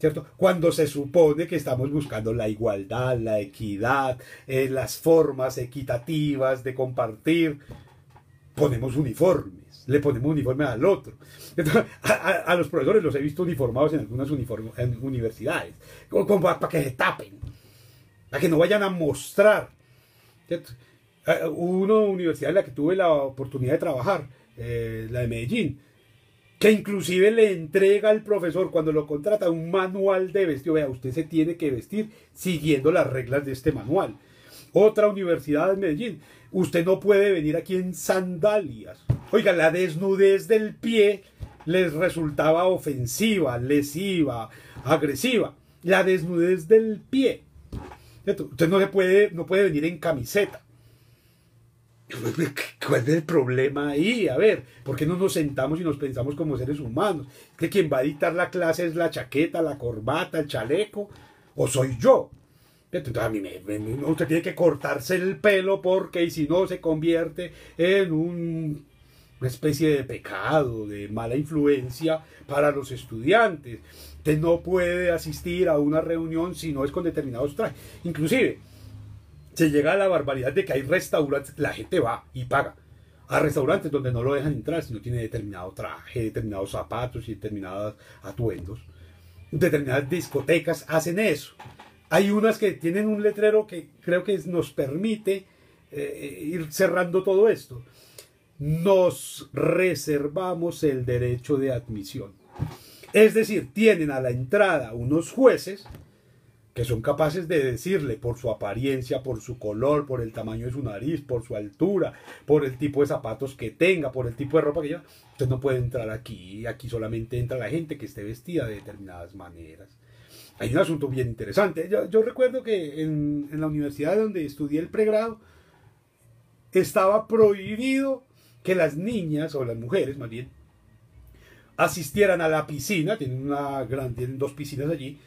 ¿cierto? Cuando se supone que estamos buscando la igualdad, la equidad, eh, las formas equitativas de compartir, ponemos uniformes le ponemos uniforme al otro. a, los profesores los he visto uniformados en algunas universidades, como, para, que se tapen, para que no vayan a mostrar. Hubo una universidad en la que tuve la oportunidad de trabajar, eh, la de Medellín, que inclusive le entrega al profesor cuando lo contrata un manual de vestido. Vea, usted se tiene que vestir siguiendo las reglas de este manual. Otra universidad en Medellín, usted no puede venir aquí en sandalias. Oiga, la desnudez del pie les resultaba ofensiva, lesiva, agresiva. La desnudez del pie. Usted no, se puede, no puede venir en camiseta. ¿Cuál es el problema ahí? A ver, ¿por qué no nos sentamos y nos pensamos como seres humanos? ¿Que quien va a dictar la clase es la chaqueta, la corbata, el chaleco? ¿O soy yo? Entonces a mí me, usted tiene que cortarse el pelo porque si no se convierte en un, una especie de pecado, de mala influencia para los estudiantes. Usted no puede asistir a una reunión si no es con determinados trajes. Inclusive, se llega a la barbaridad de que hay restaurantes, la gente va y paga a restaurantes donde no lo dejan entrar si no tiene determinado traje, determinados zapatos y determinados atuendos. Determinadas discotecas hacen eso. Hay unas que tienen un letrero que creo que nos permite eh, ir cerrando todo esto. Nos reservamos el derecho de admisión. Es decir, tienen a la entrada unos jueces que son capaces de decirle por su apariencia, por su color, por el tamaño de su nariz, por su altura, por el tipo de zapatos que tenga, por el tipo de ropa que lleva, usted no puede entrar aquí, aquí solamente entra la gente que esté vestida de determinadas maneras. Hay un asunto bien interesante. Yo, recuerdo que en, en la universidad donde estudié el pregrado, estaba prohibido que las niñas, o las mujeres más bien, asistieran a la piscina, tienen, una gran, tienen dos piscinas allí,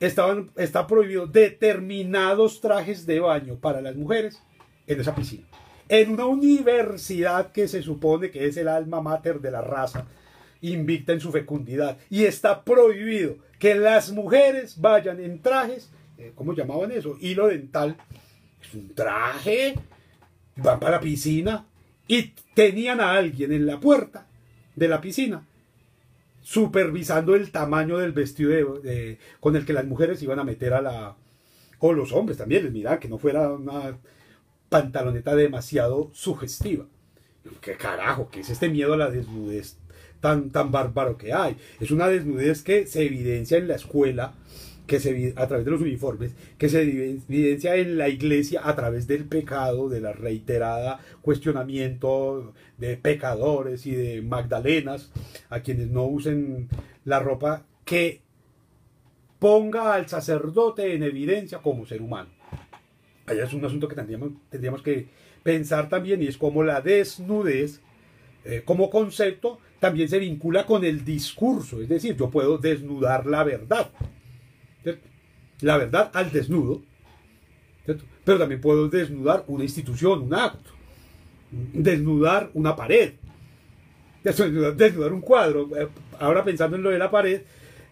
estaban, está prohibido determinados trajes de baño para las mujeres en esa piscina. En una universidad que se supone que es el alma mater de la raza, invicta en su fecundidad. Y está prohibido que las mujeres vayan en trajes, eh, ¿cómo llamaban eso? Hilo dental. Es un traje, van para la piscina y tenían a alguien en la puerta de la piscina supervisando el tamaño del vestido con el que las mujeres iban a meter a la... o los hombres también, les que no fuera una pantaloneta demasiado sugestiva. ¿Qué carajo? ¿Qué es este miedo a la desnudez tan, tan bárbaro que hay? Es una desnudez que se evidencia en la escuela, que se, a través de los uniformes, que se evidencia en la iglesia a través del pecado, de la reiterada cuestionamiento de pecadores y de magdalenas, a quienes no usen la ropa que ponga al sacerdote en evidencia como ser humano. Allá es un asunto que tendríamos, tendríamos que pensar también y es como la desnudez eh, como concepto también se vincula con el discurso, es decir, yo puedo desnudar la verdad la verdad al desnudo, pero también puedo desnudar una institución, un acto, desnudar una pared, desnudar un cuadro. Ahora pensando en lo de la pared,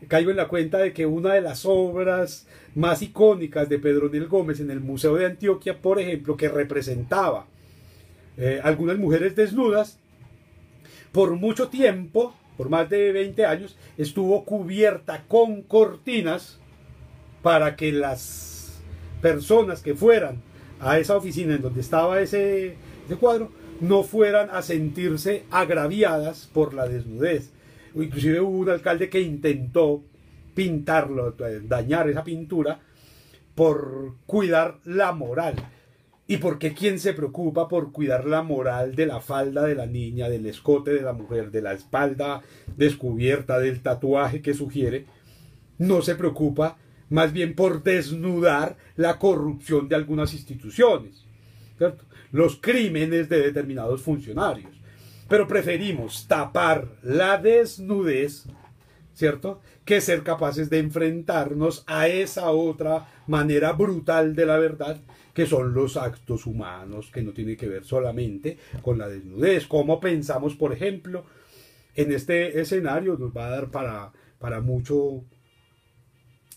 caigo en la cuenta de que una de las obras más icónicas de Pedro Nel Gómez en el Museo de Antioquia, por ejemplo, que representaba eh, algunas mujeres desnudas, por mucho tiempo, por más de 20 años, estuvo cubierta con cortinas para que las personas que fueran a esa oficina en donde estaba ese, cuadro no fueran a sentirse agraviadas por la desnudez. Inclusive hubo un alcalde que intentó pintarlo, dañar esa pintura por cuidar la moral. ¿Y porque quién se preocupa por cuidar la moral de la falda de la niña, del escote de la mujer, de la espalda descubierta, del tatuaje que sugiere? No se preocupa más bien por desnudar la corrupción de algunas instituciones, los crímenes de determinados funcionarios. Pero preferimos tapar la desnudez, ¿cierto? Que ser capaces de enfrentarnos a esa otra manera brutal de la verdad, que son los actos humanos, que no tiene que ver solamente con la desnudez. Como pensamos, por ejemplo, en este escenario nos va a dar para, para mucho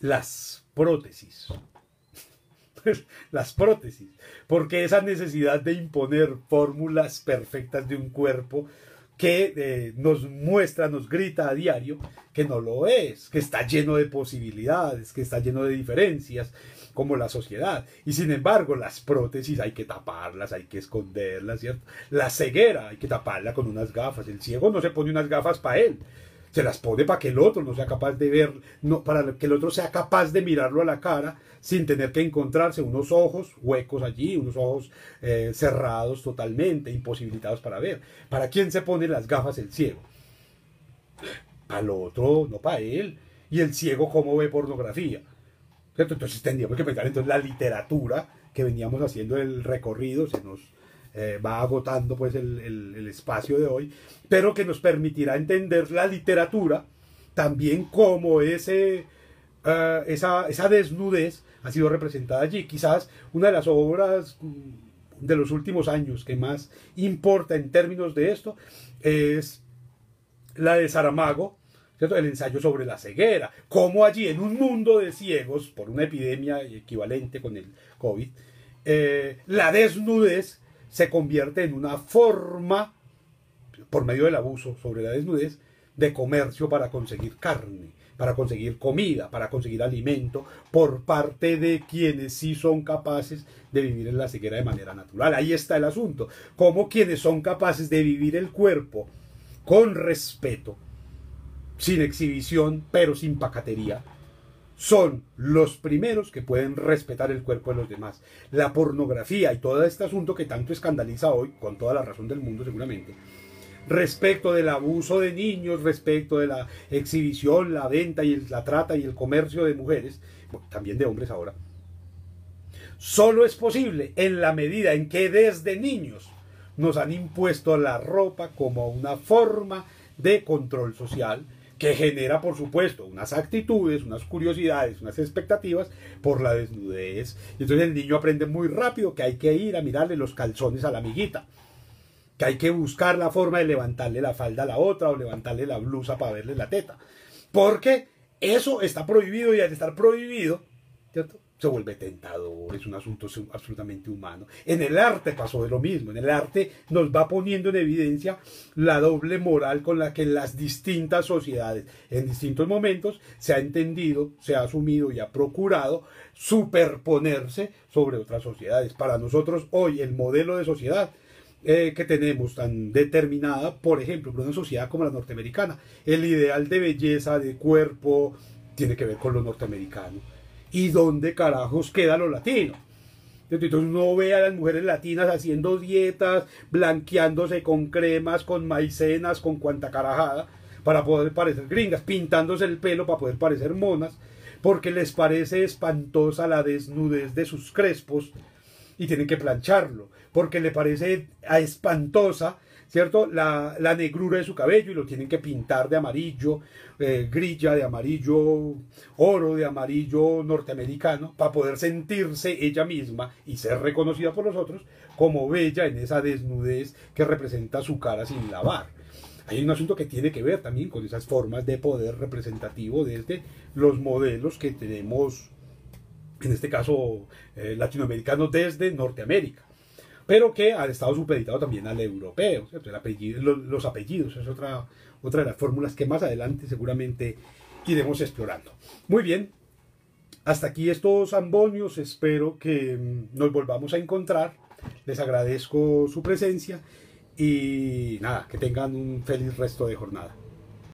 las prótesis. las prótesis. Porque esa necesidad de imponer fórmulas perfectas de un cuerpo que eh, nos muestra, nos grita a diario que no lo es, que está lleno de posibilidades, que está lleno de diferencias, como la sociedad. Y sin embargo, las prótesis hay que taparlas, hay que esconderlas, ¿cierto? La ceguera hay que taparla con unas gafas. El ciego no se pone unas gafas para él, se las pone para que el otro no sea capaz de ver, no, para que el otro sea capaz de mirarlo a la cara sin tener que encontrarse unos ojos huecos allí, unos ojos eh, cerrados totalmente, imposibilitados para ver. ¿Para quién se pone las gafas el ciego? Para el otro, no para él. Y el ciego, ¿cómo ve pornografía? Entonces tendríamos que pensar entonces la literatura que veníamos haciendo el recorrido, se nos eh, va agotando pues el, espacio de hoy, pero que nos permitirá entender la literatura también como ese, eh, esa, esa desnudez ha sido representada allí. Quizás una de las obras mm, de los últimos años que más importa en términos de esto es la de Saramago, el ensayo sobre la ceguera, como allí en un mundo de ciegos, por una epidemia equivalente con el COVID, eh, la desnudez se convierte en una forma, por medio del abuso sobre la desnudez, de comercio para conseguir carne, para conseguir comida, para conseguir alimento, por parte de quienes sí son capaces de vivir en la ceguera de manera natural. Ahí está el asunto. Como quienes son capaces de vivir el cuerpo con respeto, sin exhibición, pero sin pacatería, son los primeros que pueden respetar el cuerpo de los demás. La pornografía y todo este asunto que tanto escandaliza hoy, con toda la razón del mundo seguramente, respecto del abuso de niños, respecto de la exhibición, la venta y la trata y el comercio de mujeres, también de hombres ahora, solo es posible en la medida en que desde niños nos han impuesto la ropa como una forma de control social, que genera, por supuesto, unas actitudes, unas curiosidades, unas expectativas por la desnudez. Y entonces el niño aprende muy rápido que hay que ir a mirarle los calzones a la amiguita, que hay que buscar la forma de levantarle la falda a la otra o levantarle la blusa para verle la teta. Porque eso está prohibido y al estar prohibido, ¿cierto? Se vuelve tentador, es un asunto absolutamente humano. En el arte pasó de lo mismo, en el arte nos va poniendo en evidencia la doble moral con la que las distintas sociedades en distintos momentos se ha entendido, se ha asumido y ha procurado superponerse sobre otras sociedades. Para nosotros hoy el modelo de sociedad eh, que tenemos tan determinada, por ejemplo, por una sociedad como la norteamericana, el ideal de belleza, de cuerpo, tiene que ver con lo norteamericano ¿Y dónde carajos queda lo latino? Entonces uno ve a las mujeres latinas haciendo dietas, blanqueándose con cremas, con maicenas, con cuanta carajada, para poder parecer gringas, pintándose el pelo para poder parecer monas, porque les parece espantosa la desnudez de sus crespos y tienen que plancharlo, porque le parece espantosa ¿cierto? La, negrura de su cabello y lo tienen que pintar de amarillo, eh, grilla de amarillo, oro de amarillo norteamericano, para poder sentirse ella misma y ser reconocida por los otros como bella en esa desnudez que representa su cara sin lavar. Hay un asunto que tiene que ver también con esas formas de poder representativo desde los modelos que tenemos, en este caso eh, latinoamericanos, desde Norteamérica pero que ha estado supeditado también al europeo. los, apellidos es otra, otra de las fórmulas que más adelante seguramente iremos explorando. Muy bien, hasta aquí estos ambonios, espero que mm, nos volvamos a encontrar. Les agradezco su presencia y nada, que tengan un feliz resto de jornada.